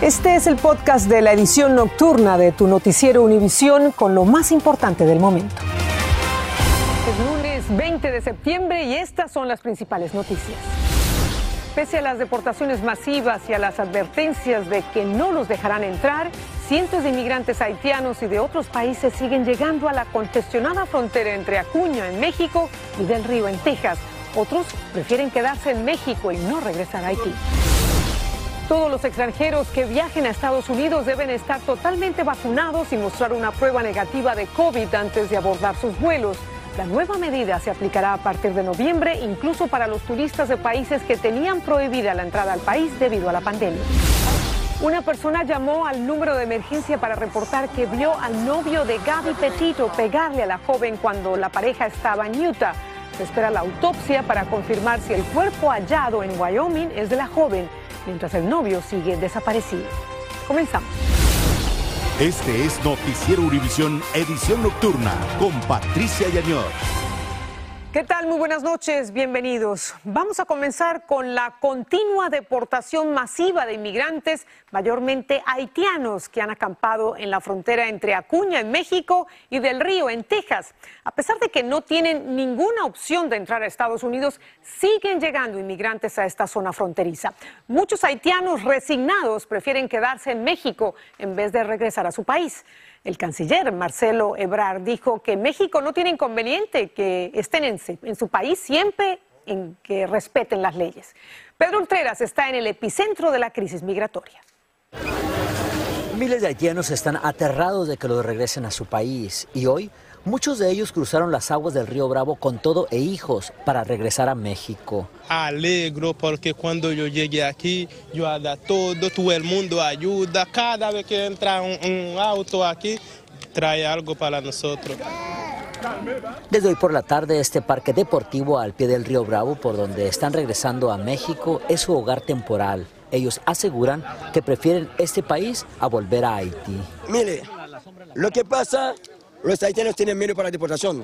Este es el podcast de la edición nocturna de tu noticiero Univisión con lo más importante del momento. Es lunes 20 de septiembre y estas son las principales noticias. Pese a las deportaciones masivas y a las advertencias de que no los dejarán entrar, cientos de inmigrantes haitianos y de otros países siguen llegando a la congestionada frontera entre Acuña, en México, y Del Río, en Texas. Otros prefieren quedarse en México y no regresar a Haití. Todos los extranjeros que viajen a Estados Unidos deben estar totalmente vacunados y mostrar una prueba negativa de COVID antes de abordar sus vuelos. La nueva medida se aplicará a partir de noviembre, incluso para los turistas de países que tenían prohibida la entrada al país debido a la pandemia. Una persona llamó al número de emergencia para reportar que vio al novio de Gaby Petito pegarle a la joven cuando la pareja estaba en Utah. Se espera la autopsia para confirmar si el cuerpo hallado en Wyoming es de la joven mientras el novio sigue desaparecido. Comenzamos. Este es Noticiero Univisión Edición Nocturna con Patricia Yañor. ¿Qué tal? Muy buenas noches, bienvenidos. Vamos a comenzar con la continua deportación masiva de inmigrantes, mayormente haitianos, que han acampado en la frontera entre Acuña, en México, y Del Río, en Texas. A pesar de que no tienen ninguna opción de entrar a Estados Unidos, siguen llegando inmigrantes a esta zona fronteriza. Muchos haitianos resignados prefieren quedarse en México en vez de regresar a su país. El canciller Marcelo Ebrard dijo que México no tiene inconveniente que estén en, su país siempre en que respeten las leyes. Pedro Ultreras está en el epicentro de la crisis migratoria. Miles de haitianos están aterrados de que los regresen a su país y hoy Muchos de ellos cruzaron las aguas del río Bravo con todo e hijos para regresar a México. Alegro porque cuando yo llegué aquí, yo hago todo, todo el mundo ayuda. Cada vez que entra un, auto aquí, trae algo para nosotros. Desde hoy por la tarde, este parque deportivo al pie del río Bravo, por donde están regresando a México, es su hogar temporal. Ellos aseguran que prefieren este país a volver a Haití. Mire, lo que pasa los haitianos tienen miedo para la deportación.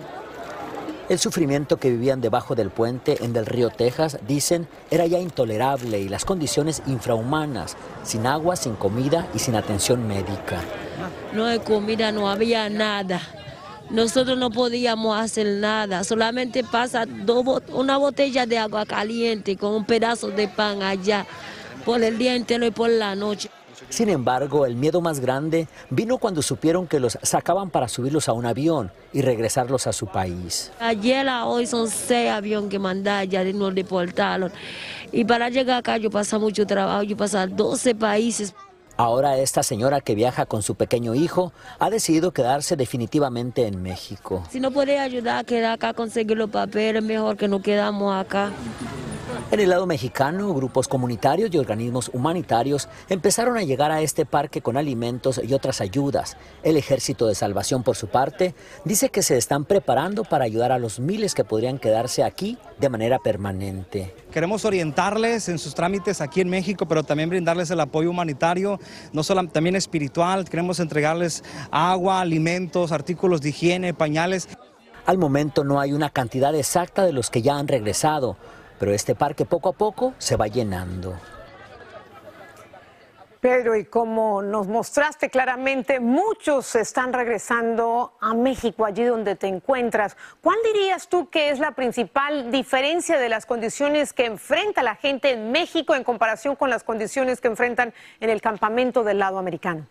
El sufrimiento que vivían debajo del puente en del río Texas, dicen, era ya intolerable y las condiciones infrahumanas, sin agua, sin comida y sin atención médica. No hay comida, no había nada. Nosotros no podíamos hacer nada, solamente pasa una botella de agua caliente con un pedazo de pan allá por el día entero y por la noche. Sin embargo, el miedo más grande vino cuando supieron que los sacaban para subirlos a un avión y regresarlos a su país. Ayer a hoy son seis aviones que mandaron, ya nos deportaron. Y para llegar acá yo pasé mucho trabajo, yo pasé 12 países. Ahora esta señora que viaja con su pequeño hijo ha decidido quedarse definitivamente en México. Si no puede ayudar a quedar acá, conseguir los papeles, mejor que nos quedamos acá. En el lado mexicano, grupos comunitarios y organismos humanitarios empezaron a llegar a este parque con alimentos y otras ayudas. El Ejército de Salvación, por su parte, dice que se están preparando para ayudar a los miles que podrían quedarse aquí de manera permanente. Queremos orientarles en sus trámites aquí en México, pero también brindarles el apoyo humanitario, no solo también espiritual. Queremos entregarles agua, alimentos, artículos de higiene, pañales. Al momento no hay una cantidad exacta de los que ya han regresado pero este parque poco a poco se va llenando. Pedro, y como nos mostraste claramente, muchos están regresando a México, allí donde te encuentras. ¿Cuál dirías tú que es la principal diferencia de las condiciones que enfrenta la gente en México en comparación con las condiciones que enfrentan en el campamento del lado americano?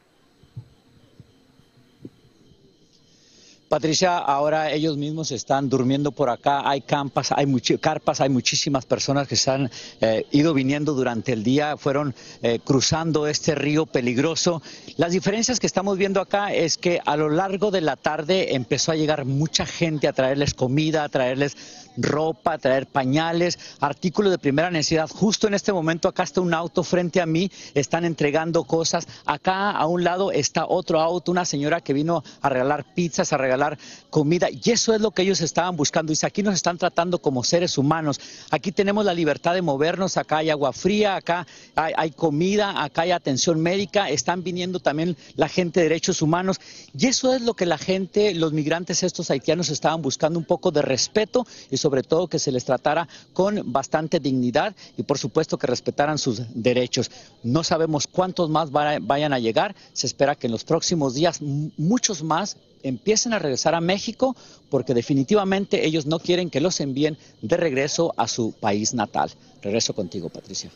Patricia, ahora ellos mismos están durmiendo por acá, hay campas, hay carpas, hay muchísimas personas que se han eh, ido viniendo durante el día, fueron eh, cruzando este río peligroso. Las diferencias que estamos viendo acá es que a lo largo de la tarde empezó a llegar mucha gente a traerles comida, a traerles ropa, traer pañales, artículos de primera necesidad. Justo en este momento acá está un auto frente a mí, están entregando cosas. Acá a un lado está otro auto, una señora que vino a regalar pizzas, a regalar comida. Y eso es lo que ellos estaban buscando. Dice, aquí nos están tratando como seres humanos. Aquí tenemos la libertad de movernos, acá hay agua fría, acá hay, comida, acá hay atención médica. Están viniendo también la gente de derechos humanos. Y eso es lo que la gente, los migrantes estos haitianos estaban buscando, un poco de respeto y sobre todo que se les tratara con bastante dignidad y por supuesto que respetaran sus derechos. No sabemos cuántos más vayan a llegar, se espera que en los próximos días muchos más empiecen a regresar a México porque definitivamente ellos no quieren que los envíen de regreso a su país natal. Regreso contigo, Patricia.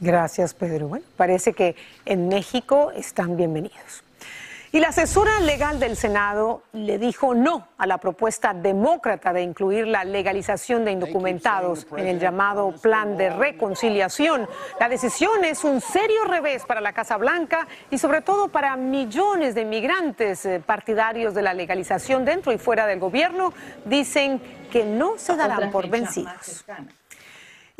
Gracias, Pedro. Bueno, parece que en México están bienvenidos. Y la asesora legal del Senado le dijo no a la propuesta demócrata de incluir la legalización de indocumentados en el llamado plan de reconciliación. La decisión es un serio revés para la Casa Blanca y sobre todo para millones de inmigrantes eh, partidarios de la legalización dentro y fuera del gobierno. Dicen que no se darán por vencidos.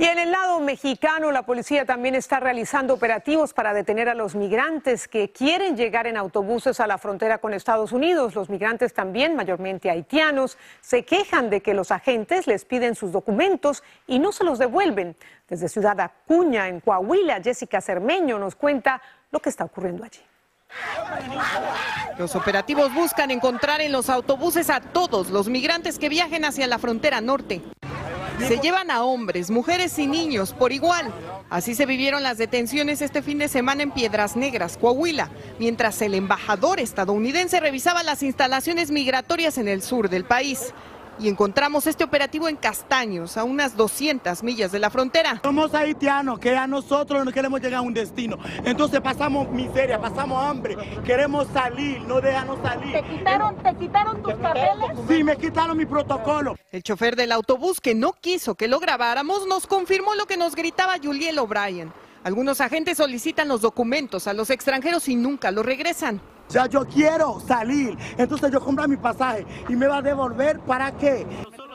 Y en el lado mexicano, la policía también está realizando operativos para detener a los migrantes que quieren llegar en autobuses a la frontera con Estados Unidos. Los migrantes también, mayormente haitianos, se quejan de que los agentes les piden sus documentos y no se los devuelven. Desde Ciudad Acuña, en Coahuila, Jessica Cermeño nos cuenta lo que está ocurriendo allí. Los operativos buscan encontrar en los autobuses a todos los migrantes que viajen hacia la frontera norte. Se llevan a hombres, mujeres y niños por igual. Así se vivieron las detenciones este fin de semana en Piedras Negras, Coahuila, mientras el embajador estadounidense revisaba las instalaciones migratorias en el sur del país y encontramos este operativo en Castaños, a unas 200 millas de la frontera. Somos haitianos, que a nosotros no queremos llegar a un destino. Entonces pasamos miseria, pasamos hambre, queremos salir, no déjanos salir. ¿Te quitaron, ¿te quitaron tus papeles? Sí, me quitaron mi protocolo. El chofer del autobús que no quiso que lo grabáramos nos confirmó lo que nos gritaba Juliel O'Brien. Algunos agentes solicitan los documentos a los extranjeros y nunca los regresan. Ya yo quiero salir, entonces yo compro mi pasaje y me va a devolver para qué.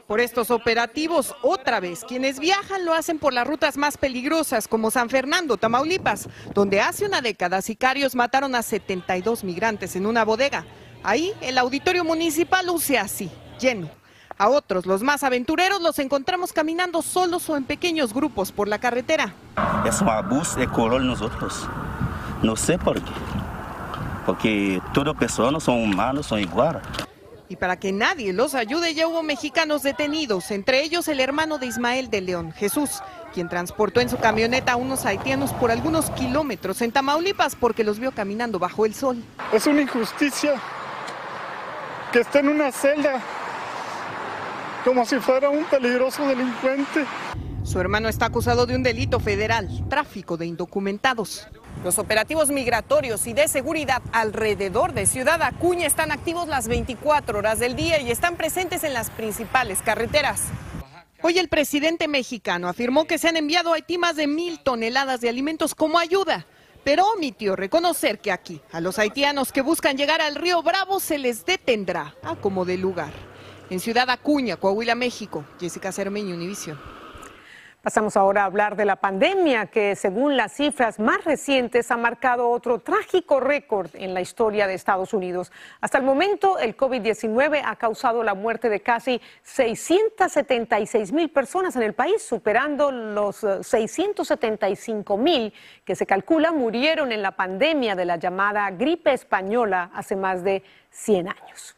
Por estos operativos, otra vez, quienes viajan lo hacen por las rutas más peligrosas, como San Fernando, Tamaulipas, donde hace una década sicarios mataron a 72 migrantes en una bodega. Ahí el auditorio municipal luce así, lleno. A otros, los más aventureros, los encontramos caminando solos o en pequeños grupos por la carretera. Es un abuso de color nosotros. No sé por qué porque todas personas son humanos, son iguales. Y para que nadie los ayude, ya hubo mexicanos detenidos, entre ellos el hermano de Ismael de León, Jesús, quien transportó en su camioneta a unos haitianos por algunos kilómetros en Tamaulipas porque los vio caminando bajo el sol. Es una injusticia que esté en una celda como si fuera un peligroso delincuente. Su hermano está acusado de un delito federal, tráfico de indocumentados. Los operativos migratorios y de seguridad alrededor de Ciudad Acuña están activos las 24 horas del día y están presentes en las principales carreteras. Hoy el presidente mexicano afirmó que se han enviado a Haití más de mil toneladas de alimentos como ayuda, pero omitió reconocer que aquí a los haitianos que buscan llegar al río Bravo se les detendrá a como de lugar. En Ciudad Acuña, Coahuila, México, Jessica Cermeño, Univision. Pasamos ahora a hablar de la pandemia que, según las cifras más recientes, ha marcado otro trágico récord en la historia de Estados Unidos. Hasta el momento, el COVID-19 ha causado la muerte de casi 676 mil personas en el país, superando los 675 eh, mil que se calcula murieron en la pandemia de la llamada gripe española hace más de 100 años.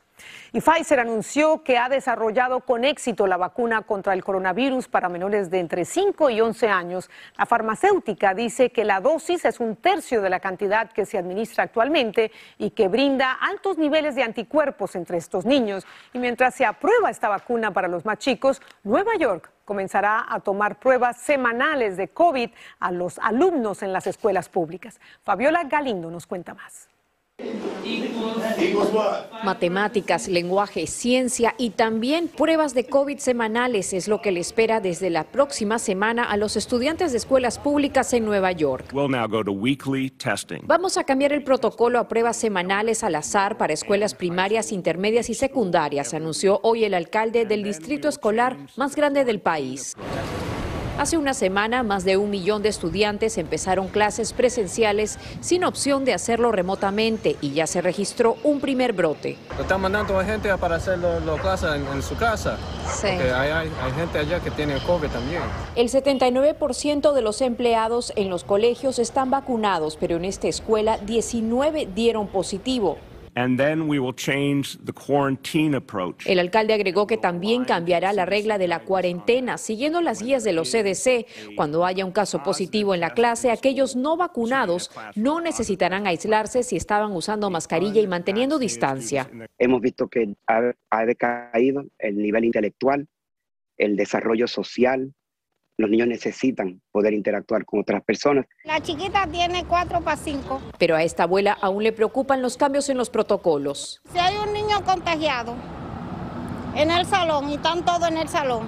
Y Pfizer anunció que ha desarrollado con éxito la vacuna contra el coronavirus para menores de entre 5 y 11 años. La farmacéutica dice que la dosis es un tercio de la cantidad que se administra actualmente y que brinda altos niveles de anticuerpos entre estos niños. Y mientras se aprueba esta vacuna para los más chicos, Nueva York comenzará a tomar pruebas semanales de COVID a los alumnos en las escuelas públicas. Fabiola Galindo nos cuenta más. Matemáticas, lenguaje, ciencia y también pruebas de COVID semanales es lo que le espera desde la próxima semana a los estudiantes de escuelas públicas en Nueva York. Vamos a cambiar el protocolo a pruebas semanales al azar para escuelas primarias, intermedias y secundarias, anunció hoy el alcalde del distrito escolar más grande del país. Hace una semana, más de un millón de estudiantes empezaron clases presenciales sin opción de hacerlo remotamente y ya se registró un primer brote. Están mandando a gente para hacer las clases en, su casa. Sí. Porque hay, hay, gente allá que tiene COVID también. El 79% de los empleados en los colegios están vacunados, pero en esta escuela 19 dieron positivo. El alcalde agregó que también cambiará la regla de la cuarentena, siguiendo las guías de los CDC. Cuando haya un caso positivo en la clase, aquellos no vacunados no necesitarán aislarse si estaban usando mascarilla y manteniendo distancia. Hemos visto que ha decaído el nivel intelectual, el desarrollo social, los niños necesitan poder interactuar con otras personas. La chiquita tiene cuatro para cinco. Pero a esta abuela aún le preocupan los cambios en los protocolos. Si hay un niño contagiado en el salón y están todos en el salón,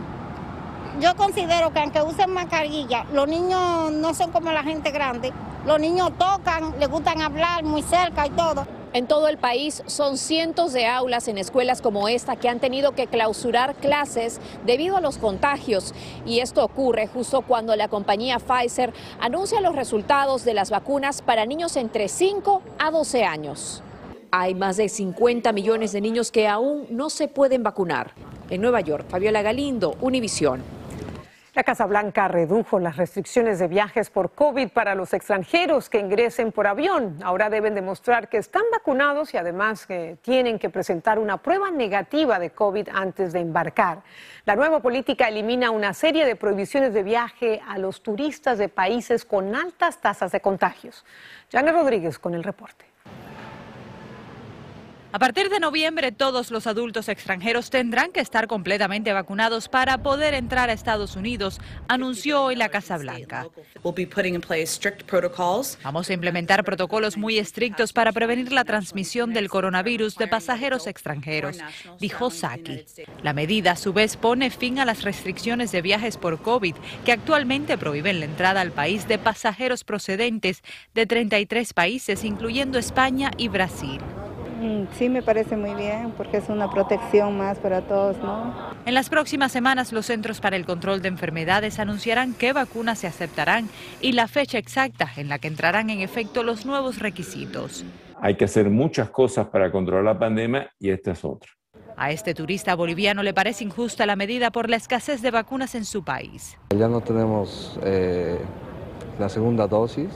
yo considero que aunque usen mascarilla, los niños no son como la gente grande. Los niños tocan, les gustan hablar muy cerca y todo. En todo el país son cientos de aulas en escuelas como esta que han tenido que clausurar clases debido a los contagios. Y esto ocurre justo cuando la compañía Pfizer anuncia los resultados de las vacunas para niños entre 5 a 12 años. Hay más de 50 millones de niños que aún no se pueden vacunar. En Nueva York, Fabiola Galindo, Univisión. La Casa Blanca redujo las restricciones de viajes por COVID para los extranjeros que ingresen por avión. Ahora deben demostrar que están vacunados y además que tienen que presentar una prueba negativa de COVID antes de embarcar. La nueva política elimina una serie de prohibiciones de viaje a los turistas de países con altas tasas de contagios. Janet Rodríguez con el reporte. A partir de noviembre, todos los adultos extranjeros tendrán que estar completamente vacunados para poder entrar a Estados Unidos, anunció hoy la Casa Blanca. Vamos a implementar protocolos muy estrictos para prevenir la transmisión del coronavirus de pasajeros extranjeros, dijo Saki. La medida, a su vez, pone fin a las restricciones de viajes por COVID, que actualmente prohíben la entrada al país de pasajeros procedentes de 33 países, incluyendo España y Brasil. Mm, sí, me parece muy bien porque es una protección más para todos, ¿no? En las próximas semanas, los Centros para el Control de Enfermedades anunciarán qué vacunas se aceptarán y la fecha exacta en la que entrarán en efecto los nuevos requisitos. Hay que hacer muchas cosas para controlar la pandemia y esta es otra. A este turista boliviano le parece injusta la medida por la escasez de vacunas en su país. Ya no tenemos eh, la segunda dosis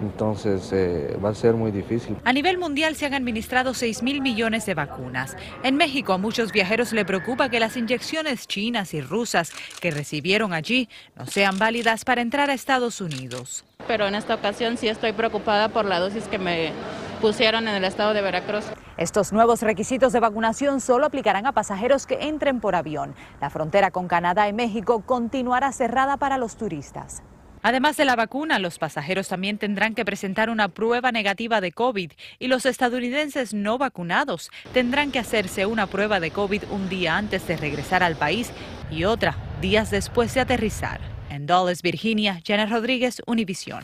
entonces eh, va a ser muy difícil. A nivel mundial se han administrado 6 mil millones de vacunas. En México a muchos viajeros le preocupa que las inyecciones chinas y rusas que recibieron allí no sean válidas para entrar a Estados Unidos. Pero en esta ocasión sí estoy preocupada por la dosis que me pusieron en el estado de Veracruz. Estos nuevos requisitos de vacunación solo aplicarán a pasajeros que entren por avión. La frontera con Canadá y México continuará cerrada para los turistas. Además de la vacuna, los pasajeros también tendrán que presentar una prueba negativa de COVID y los estadounidenses no vacunados tendrán que hacerse una prueba de COVID un día antes de regresar al país y otra días después de aterrizar. En Dulles, Virginia, Janet Rodríguez, Univisión.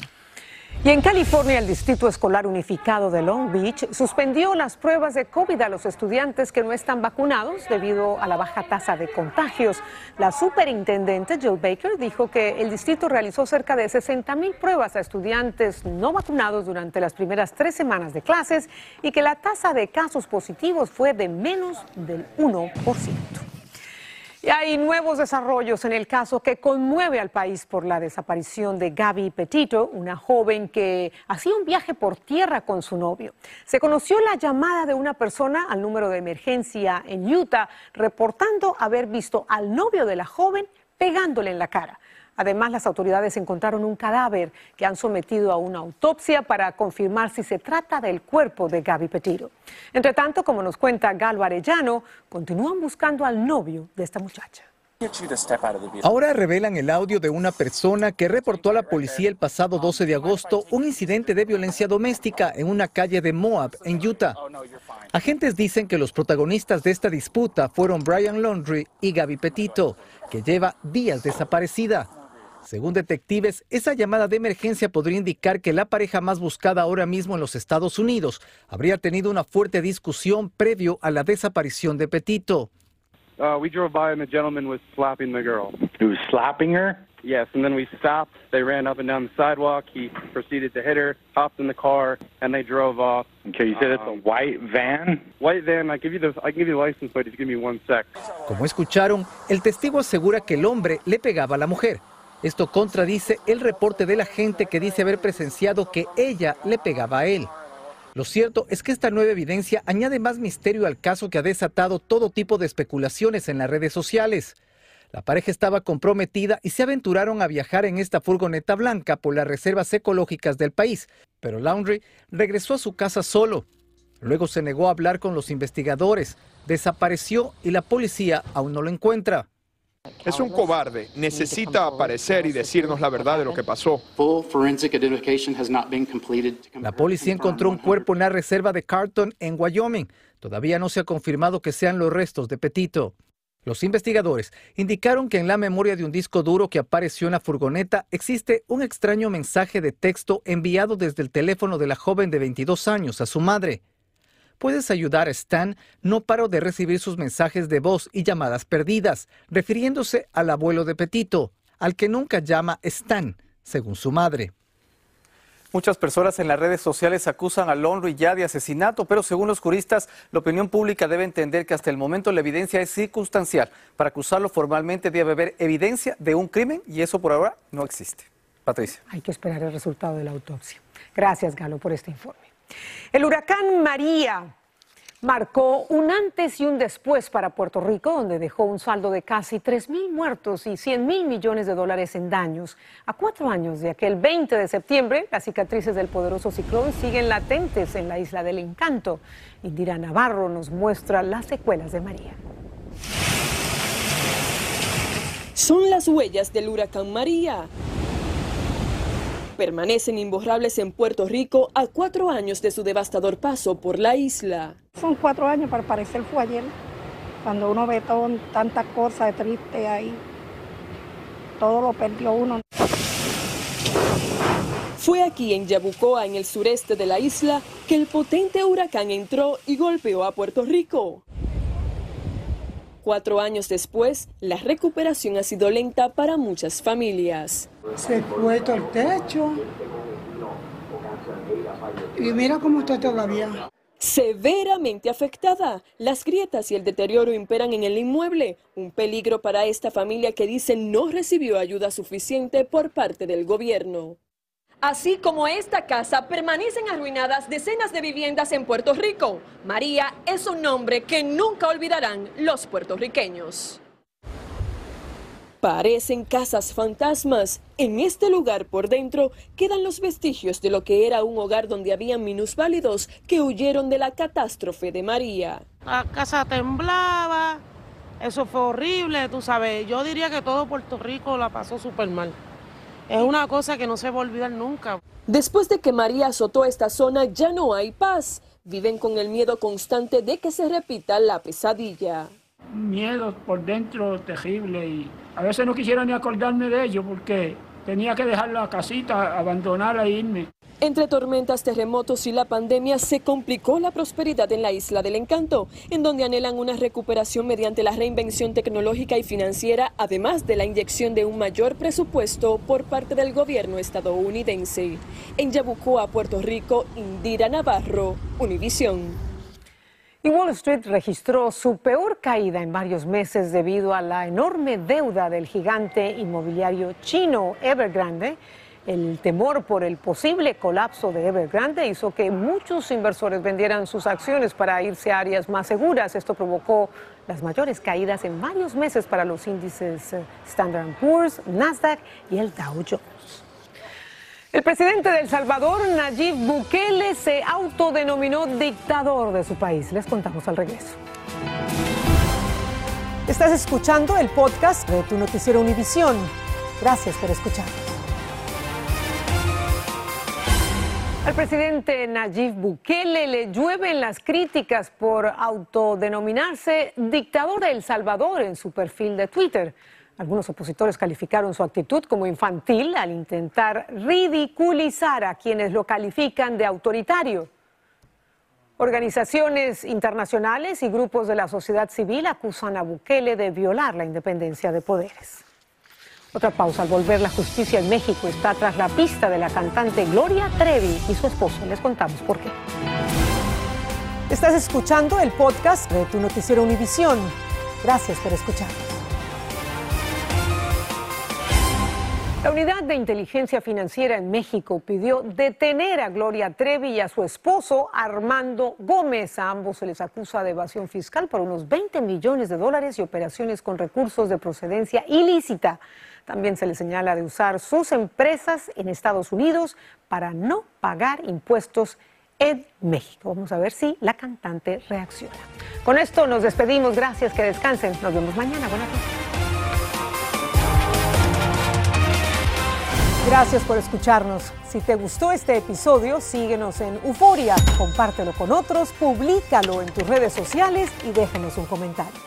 Y en California, el Distrito Escolar Unificado de Long Beach suspendió las pruebas de COVID a los estudiantes que no están vacunados debido a la baja tasa de contagios. La superintendente Jill Baker dijo que el distrito realizó cerca de 60 mil pruebas a estudiantes no vacunados durante las primeras tres semanas de clases y que la tasa de casos positivos fue de menos del 1%. Hay nuevos desarrollos en el caso que conmueve al país por la desaparición de Gaby Petito, una joven que hacía un viaje por tierra con su novio. Se conoció la llamada de una persona al número de emergencia en Utah reportando haber visto al novio de la joven pegándole en la cara. Además, las autoridades encontraron un cadáver que han sometido a una autopsia para confirmar si se trata del cuerpo de Gaby Petiro. Entre tanto, como nos cuenta Galo Arellano, continúan buscando al novio de esta muchacha. Ahora revelan el audio de una persona que reportó a la policía el pasado 12 de agosto un incidente de violencia doméstica en una calle de Moab, en Utah. Agentes dicen que los protagonistas de esta disputa fueron Brian Laundry y Gaby Petito, que lleva días desaparecida. Según detectives, esa llamada de emergencia podría indicar que la pareja más buscada ahora mismo en los Estados Unidos habría tenido una fuerte discusión previo a la desaparición de Petito. Uh, we drove by and the gentleman was slapping the girl. He was slapping her? Yes, and then we stopped. They ran up and down the sidewalk. He proceeded to hit her, hopped in the car, and they drove off. Okay, you said it's a um, white van? White van. I give you the I give you the license plate. Just give me one sec. Como escucharon, el testigo asegura que el hombre le pegaba a la mujer. Esto contradice el reporte de la gente que dice haber presenciado que ella le pegaba a él. Lo cierto es que esta nueva evidencia añade más misterio al caso que ha desatado todo tipo de especulaciones en las redes sociales. La pareja estaba comprometida y se aventuraron a viajar en esta furgoneta blanca por las reservas ecológicas del país, pero Laundry regresó a su casa solo. Luego se negó a hablar con los investigadores, desapareció y la policía aún no lo encuentra. Es un cobarde. Necesita aparecer y decirnos la verdad de lo que pasó. La policía encontró un cuerpo en la reserva de Carton, en Wyoming. Todavía no se ha confirmado que sean los restos de Petito. Los investigadores indicaron que en la memoria de un disco duro que apareció en la furgoneta existe un extraño mensaje de texto enviado desde el teléfono de la joven de 22 años a su madre. ¿Puedes ayudar a Stan? No paro de recibir sus mensajes de voz y llamadas perdidas, refiriéndose al abuelo de Petito, al que nunca llama Stan, según su madre. Muchas personas en las redes sociales acusan a Lonry ya de asesinato, pero según los juristas, la opinión pública debe entender que hasta el momento la evidencia es circunstancial. Para acusarlo formalmente debe haber evidencia de un crimen y eso por ahora no existe. Patricia. Hay que esperar el resultado de la autopsia. Gracias, Galo, por este informe. El huracán María marcó un antes y un después para Puerto Rico, donde dejó un saldo de casi 3 mil muertos y 100 mil millones de dólares en daños. A cuatro años de aquel 20 de septiembre, las cicatrices del poderoso ciclón siguen latentes en la isla del encanto. Indira Navarro nos muestra las secuelas de María. Son las huellas del huracán María permanecen imborrables en Puerto Rico a cuatro años de su devastador paso por la isla. Son cuatro años, para parecer fue ayer, cuando uno ve todo, tantas cosas tristes ahí. Todo lo perdió uno. Fue aquí en Yabucoa, en el sureste de la isla, que el potente huracán entró y golpeó a Puerto Rico. Cuatro años después, la recuperación ha sido lenta para muchas familias. Se fue todo el techo. Y mira cómo está todavía. Severamente afectada. Las grietas y el deterioro imperan en el inmueble. Un peligro para esta familia que dice no recibió ayuda suficiente por parte del gobierno. Así como esta casa, permanecen arruinadas decenas de viviendas en Puerto Rico. María es un nombre que nunca olvidarán los puertorriqueños. Parecen casas fantasmas. En este lugar por dentro quedan los vestigios de lo que era un hogar donde habían minusválidos que huyeron de la catástrofe de María. La casa temblaba, eso fue horrible, tú sabes. Yo diría que todo Puerto Rico la pasó súper mal es una cosa que no se va a olvidar nunca. Después de que María azotó esta zona, ya no hay paz. Viven con el miedo constante de que se repita la pesadilla. Miedo por dentro terrible y a veces no quisiera ni acordarme de ello porque tenía que dejar la casita, abandonarla e irme. Entre tormentas, terremotos y la pandemia se complicó la prosperidad en la isla del encanto, en donde anhelan una recuperación mediante la reinvención tecnológica y financiera, además de la inyección de un mayor presupuesto por parte del gobierno estadounidense. En Yabucoa, Puerto Rico, Indira Navarro, Univisión. Y Wall Street registró su peor caída en varios meses debido a la enorme deuda del gigante inmobiliario chino Evergrande el temor por el posible colapso de Evergrande hizo que muchos inversores vendieran sus acciones para irse a áreas más seguras. Esto provocó las mayores caídas en varios meses para los índices eh, Standard Poor's, Nasdaq y el Dow Jones. El presidente de El Salvador, Nayib Bukele, se autodenominó dictador de su país. Les contamos al regreso. Estás escuchando el podcast de tu noticiero Univisión. Gracias por escucharnos. Al presidente Nayib Bukele le llueven las críticas por autodenominarse dictador de El Salvador en su perfil de Twitter. Algunos opositores calificaron su actitud como infantil al intentar ridiculizar a quienes lo califican de autoritario. Organizaciones internacionales y grupos de la sociedad civil acusan a Bukele de violar la independencia de poderes. Otra pausa. Al volver, la justicia en México está tras la pista de la cantante Gloria Trevi y su esposo. Les contamos por qué. Estás escuchando el podcast de tu noticiero Univisión. Gracias por escucharnos. La unidad de inteligencia financiera en México pidió detener a Gloria Trevi y a su esposo Armando Gómez. A ambos se les acusa de evasión fiscal por unos 20 millones de dólares y operaciones con recursos de procedencia ilícita. También se les señala de usar sus empresas en Estados Unidos para no pagar impuestos en México. Vamos a ver si la cantante reacciona. Con esto nos despedimos. Gracias, que descansen. Nos vemos mañana. Buenas noches. Gracias por escucharnos. Si te gustó este episodio, síguenos en Euforia, compártelo con otros, públicalo en tus redes sociales y déjanos un comentario.